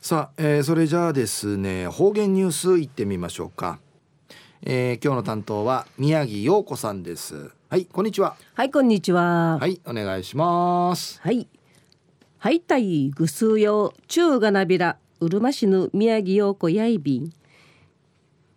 さあ、えー、それじゃあですね方言ニュースいってみましょうか、えー、今日の担当は宮城陽子さんです。はいこんにちは。はいこんにちは。はいお願いします。はい。はいたいぐすうよ中がなびらうるま市の宮城陽子やいびん。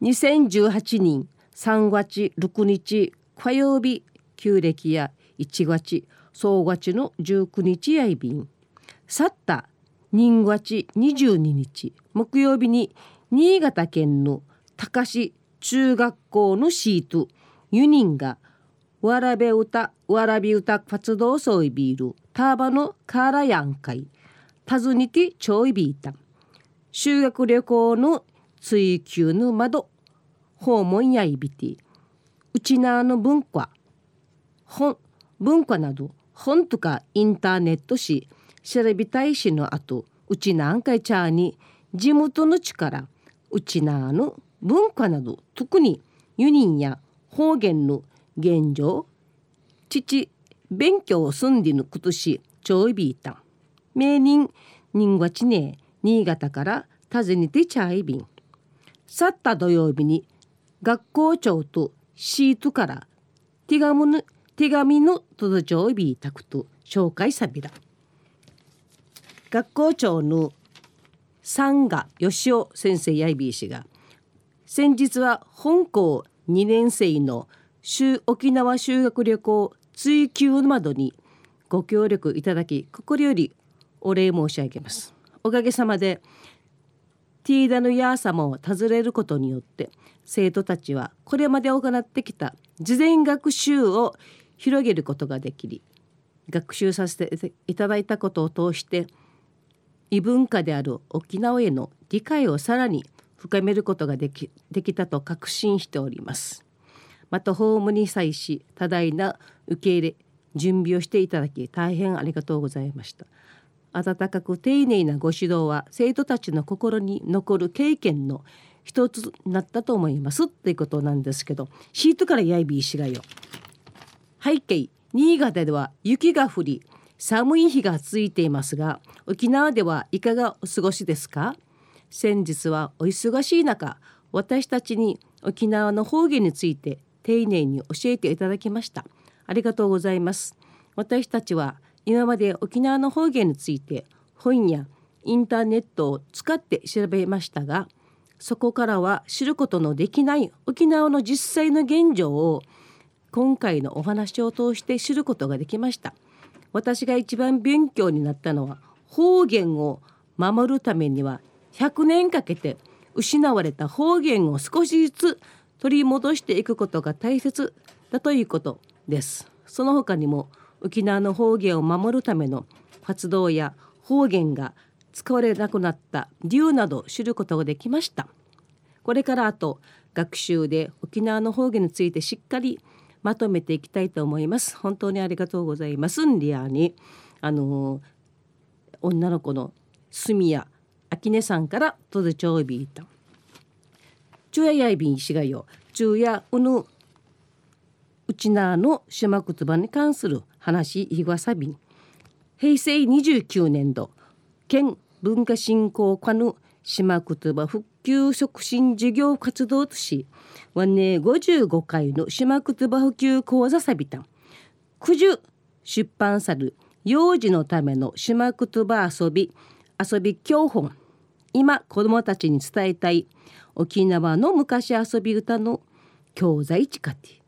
2018年3月6日火曜日旧暦や1月総月の19日やいびん。去った人月22日。木曜日に新潟県の高志中学校のシート4人がわらべ歌わらび歌活動総いビールターバのカーラヤン会訪ねてちょいビータ修学旅行の追求の窓訪問やいびてうちなの文化本文化など本とかインターネットし調べたいしの後うちなんかいちゃに地元の力うちなの文化など特にユニンや方言の現状父勉強を済んでぬことしちょいびいた名人人がちね新潟から訪ねてちゃいびん去った土曜日に学校長とシートから手紙の届ちょいびいたくと紹介さびら学校長の三賀義雄先生やいびいしが先日は本校2年生の沖縄修学旅行追求の窓にご協力いただき心よりお礼申し上げます。おかげさまでティーダのヤー様を尋ねることによって生徒たちはこれまで行ってきた事前学習を広げることができり学習させていただいたことを通して異文化である沖縄への理解をさらに深めることができできたと確信しております。またホームに際し多大な受け入れ準備をしていただき大変ありがとうございました。温かく丁寧なご指導は生徒たちの心に残る経験の一つになったと思いますっていうことなんですけどシートからやいびいしがよ。背景新潟では雪が降り寒い日が続いていますが沖縄ではいかがお過ごしですか？先日はお忙しい中私たちに沖縄の方言について丁寧に教えていただきました。ありがとうございます。私たちは今まで沖縄の方言について本やインターネットを使って調べましたがそこからは知ることのできない沖縄の実際の現状を今回のお話を通して知ることができました。私が一番勉強になったのは方言を守るためには100年かけて失われた方言を少しずつ取り戻していくことが大切だということです。その他にも沖縄の方言を守るための活動や方言が使われなくなった理由など知ることができました。これからあと学習で沖縄の方言についてしっかりまとめていきたいと思います。本当にありがとうございます。んリアにあの女の子の住谷秋音さんからとでちょいびいた昼夜やいびんしがよ昼夜うぬうちなの島言葉に関する話いわさび。ん平成29年度県文化振興課の島言葉復旧促進事業活動としはね55回の島言葉普及講座さびた九十出版さる幼児のための島言葉遊び遊び教本。今子どもたちに伝えたい沖縄の昔遊び歌の教材地下て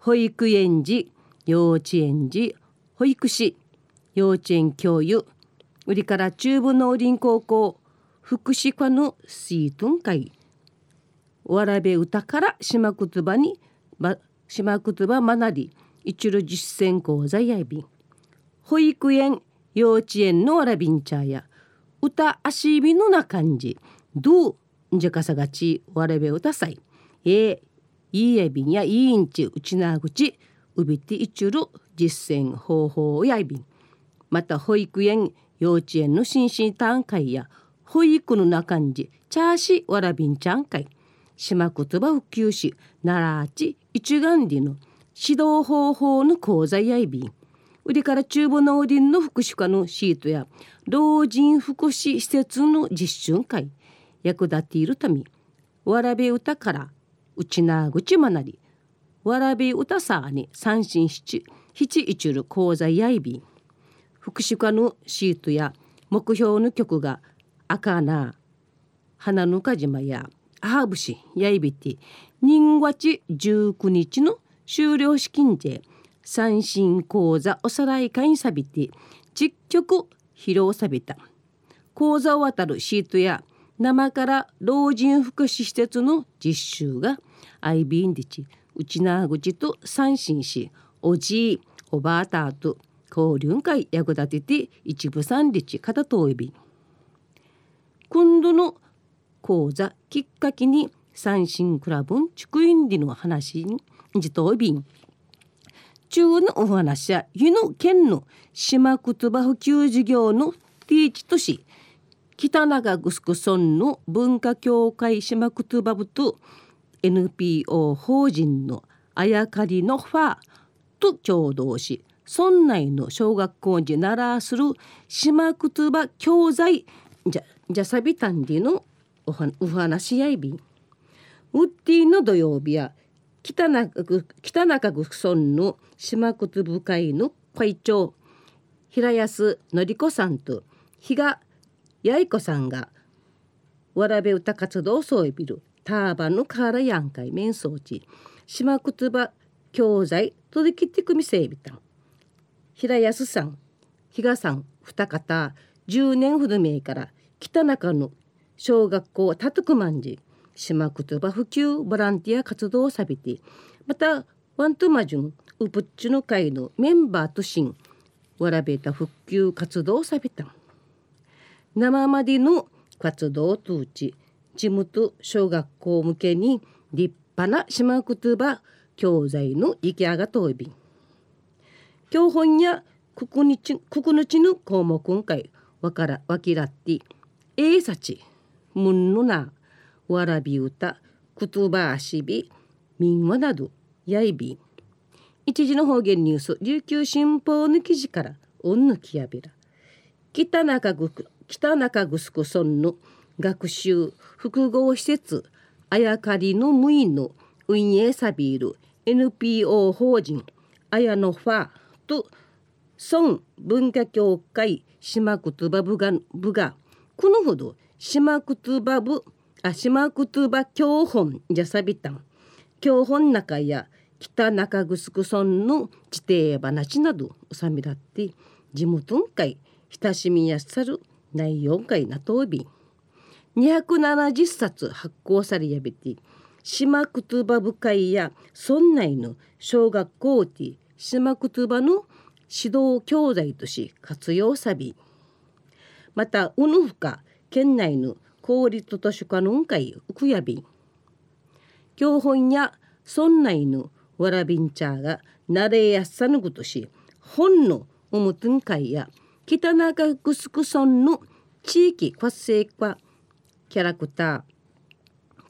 保育園児幼稚園児保育士幼稚園教諭売りから中部農林高校福祉課のシートン会。わらべ歌から島言葉に島言葉学び一路実践講座やいび。ん保育園幼稚園のわらびんちゃや。歌足びのな感じ。どうんじゃかさがちわらべ歌さい。えいいえびんやいいんちうちなぐちうびていちる実践方法やいび。んまた保育園幼稚園の心身短会や。保育の中んじチャーシわらびんちゃん会島言葉普及し奈良ち一眼里の指導方法の講座やいびん。売りから中部農林の福祉課のシートや老人福祉施設の実習会。役立っているためわらべ歌からうちなぐちまなりわらべ歌さに三振七七一る講座やいびん。福祉課のシートや目標の曲が赤な花のか島やハーブシやいびて人月19日の終了資金で三振講座おさらい会にさびて実曲披露さびた。講座を渡るシートや生から老人福祉施設の実習が IB ンディチ内縄口と三振しおじいおばあたと交流会役立てて一部三日片といび今度の講座きっかけに三振クラブン竹院里の話にじといびん中のお話や湯の県の島言葉普及事業のティーチ都市北長城村の文化協会島言葉部と NPO 法人のあやかりのファーと共同し村内の小学校にならする島言葉教材じゃじゃさびたんりのおはお話やいびんウッディの土曜日や北中北中城村の島言部会の会長平安典子さんと比嘉八重子さんがわらべ歌活動をそういびるターバンのカーラヤン会面相地島言葉教材取り切ってくみせいびた。ん平安さん比嘉さん二方10年ほど前から北中の小学校たとくまんじ島言葉普及ボランティア活動をさびてまたワントマジュンウプッチュの会のメンバーとしんわらべた復旧活動をさびた。生までの活動を通じ地元小学校向けに立派な島言葉教材の出来上がとい。び教本やくくにちの項目今回わからわきらってえいさちむんのなわらび歌くとばあしびみんわなどやいび。ん一時の方言ニュース琉球新報の記事からおんぬきやびら。北中ぐ北中城村の学習複合施設あやかりの無意の運営サビール NPO 法人あやのファと村文化協会島言葉部が部がこのほど島言葉部あ島言葉教本じゃさびたん。教本中や北中城村の地底話などおさみだって地元会親しみやさる内容会なとび270冊発行されやびて島言葉部会や村内の小学校で島言葉の指導教材とし活用さびまたうぬふか県内の公立図書館の会うくやび。ん教本や村内のわらびんちゃがなれやさぬぐとし本のおむつん会や北中城村の地域活性化キャラクター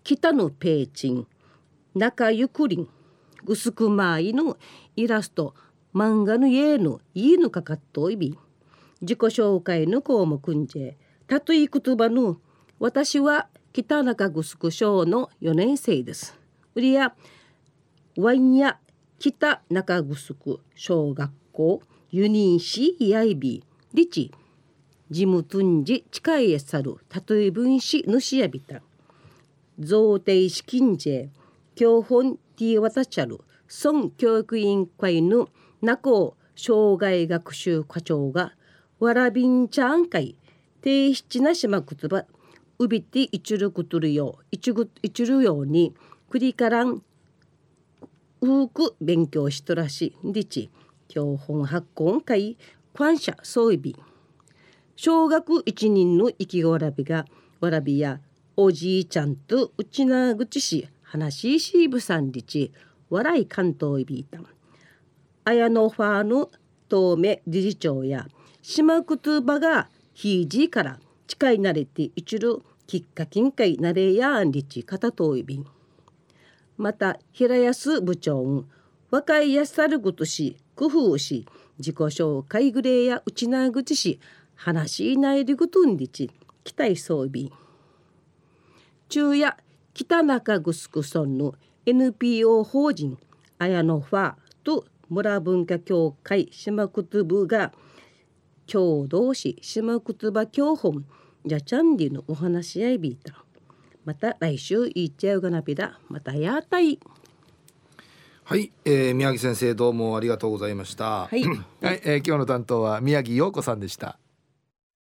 北のペーチン中ゆくりんぐすくまいのイラスト漫画の家のいいのかかっといび。自己紹介の項目んじたとい言葉の私は北中城小の4年生です。売りやワインや北中城小学校。ユニーシやいびリチジムトゥンジ近いえさる。たとえ分子主やびた。贈呈資金税教本ティーワタチャル村教育委員会の中尾障害学習課長がわらびんちゃん会提出なしまくつばうびていちるくとるよういちぐいちるようにくりからんうく勉強しとらしりち教本発行会感謝そういび小学一人の生きわらびがわらびやおじいちゃんとうちなぐちし話ししぶさんりち笑い関東いびいたん。綾野ファーの東目理事長や島くとばがひいじから近いなれていちるきっかけんかいなれやんりち片といびんまた平安部長若いやさるぐとし工夫し自己紹介グレーや内な口し話しないでぐとんりち期待装備中夜北中城村の NPO 法人綾野ファーと村文化協会島くつ部が共同し島くつば教本じゃちゃんりのお話し合いびいた。また来週いっちゃうがなびだ。またやたい。はい、えー、宮城先生どうもありがとうございました。はい、はい、えー、今日の担当は宮城陽子さんでした